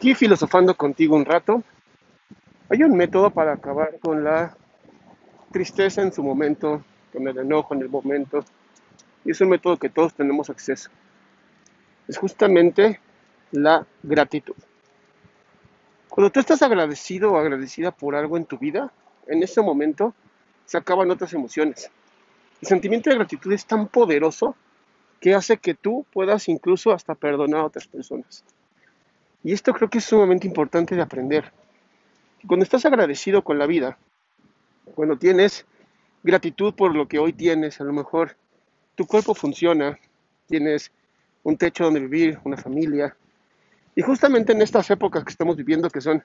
Aquí filosofando contigo un rato, hay un método para acabar con la tristeza en su momento, con el enojo en el momento, y es un método que todos tenemos acceso. Es justamente la gratitud. Cuando tú estás agradecido o agradecida por algo en tu vida, en ese momento se acaban otras emociones. El sentimiento de gratitud es tan poderoso que hace que tú puedas incluso hasta perdonar a otras personas. Y esto creo que es sumamente importante de aprender. Cuando estás agradecido con la vida, cuando tienes gratitud por lo que hoy tienes, a lo mejor tu cuerpo funciona, tienes un techo donde vivir, una familia. Y justamente en estas épocas que estamos viviendo, que son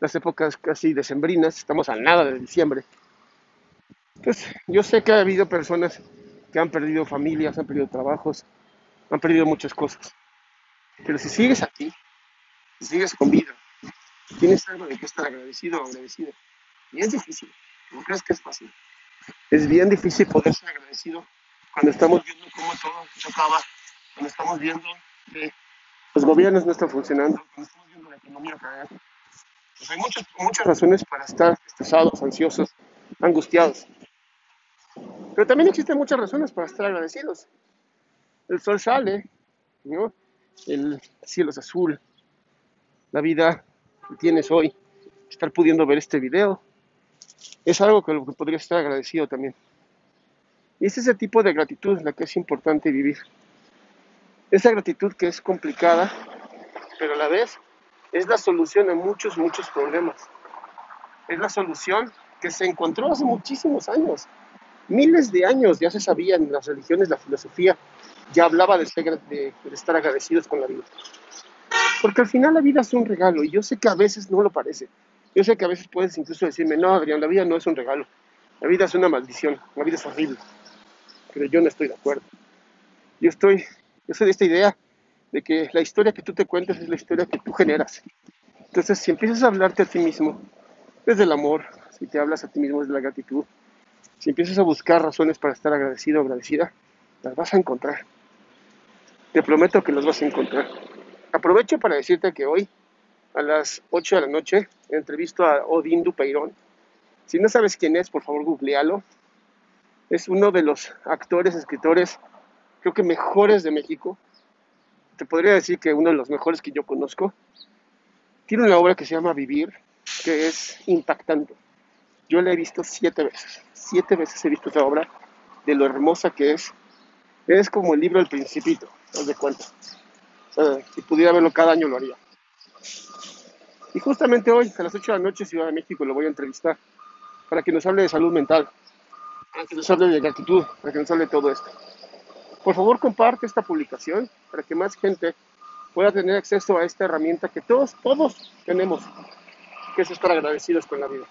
las épocas casi decembrinas, estamos a nada de diciembre. Pues yo sé que ha habido personas que han perdido familias, han perdido trabajos, han perdido muchas cosas. Pero si sigues aquí, sigues con vida, tienes algo de que estar agradecido o agradecido. Y es difícil, no crees que es fácil. Es bien difícil poder ser agradecido cuando estamos viendo cómo todo se acaba, cuando estamos viendo que los gobiernos no están funcionando, cuando estamos viendo la economía caer. Pues hay muchas, muchas razones para estar estresados, ansiosos, angustiados. Pero también existen muchas razones para estar agradecidos. El sol sale, ¿no? el cielo es azul, la vida que tienes hoy, estar pudiendo ver este video, es algo que lo que podría estar agradecido también. Y es ese tipo de gratitud la que es importante vivir. Esa gratitud que es complicada, pero a la vez es la solución a muchos, muchos problemas. Es la solución que se encontró hace muchísimos años. Miles de años ya se sabía en las religiones, la filosofía, ya hablaba de, de estar agradecidos con la vida. Porque al final la vida es un regalo y yo sé que a veces no lo parece. Yo sé que a veces puedes incluso decirme, no, Adrián, la vida no es un regalo. La vida es una maldición, la vida es horrible. Pero yo no estoy de acuerdo. Yo estoy, yo soy de esta idea de que la historia que tú te cuentas es la historia que tú generas. Entonces, si empiezas a hablarte a ti mismo desde el amor, si te hablas a ti mismo desde la gratitud, si empiezas a buscar razones para estar agradecido o agradecida, las vas a encontrar. Te prometo que las vas a encontrar. Aprovecho para decirte que hoy, a las 8 de la noche, entrevisto a Odín Dupeirón. Si no sabes quién es, por favor, googlealo. Es uno de los actores, escritores, creo que mejores de México. Te podría decir que uno de los mejores que yo conozco. Tiene una obra que se llama Vivir, que es impactante. Yo la he visto siete veces. Siete veces he visto esa obra, de lo hermosa que es. Es como el libro del Principito, os de cuenta si pudiera verlo cada año lo haría. Y justamente hoy, a las 8 de la noche, Ciudad de México, lo voy a entrevistar para que nos hable de salud mental, para que nos hable de gratitud, para que nos hable de todo esto. Por favor, comparte esta publicación para que más gente pueda tener acceso a esta herramienta que todos, todos tenemos, que es estar agradecidos con la vida.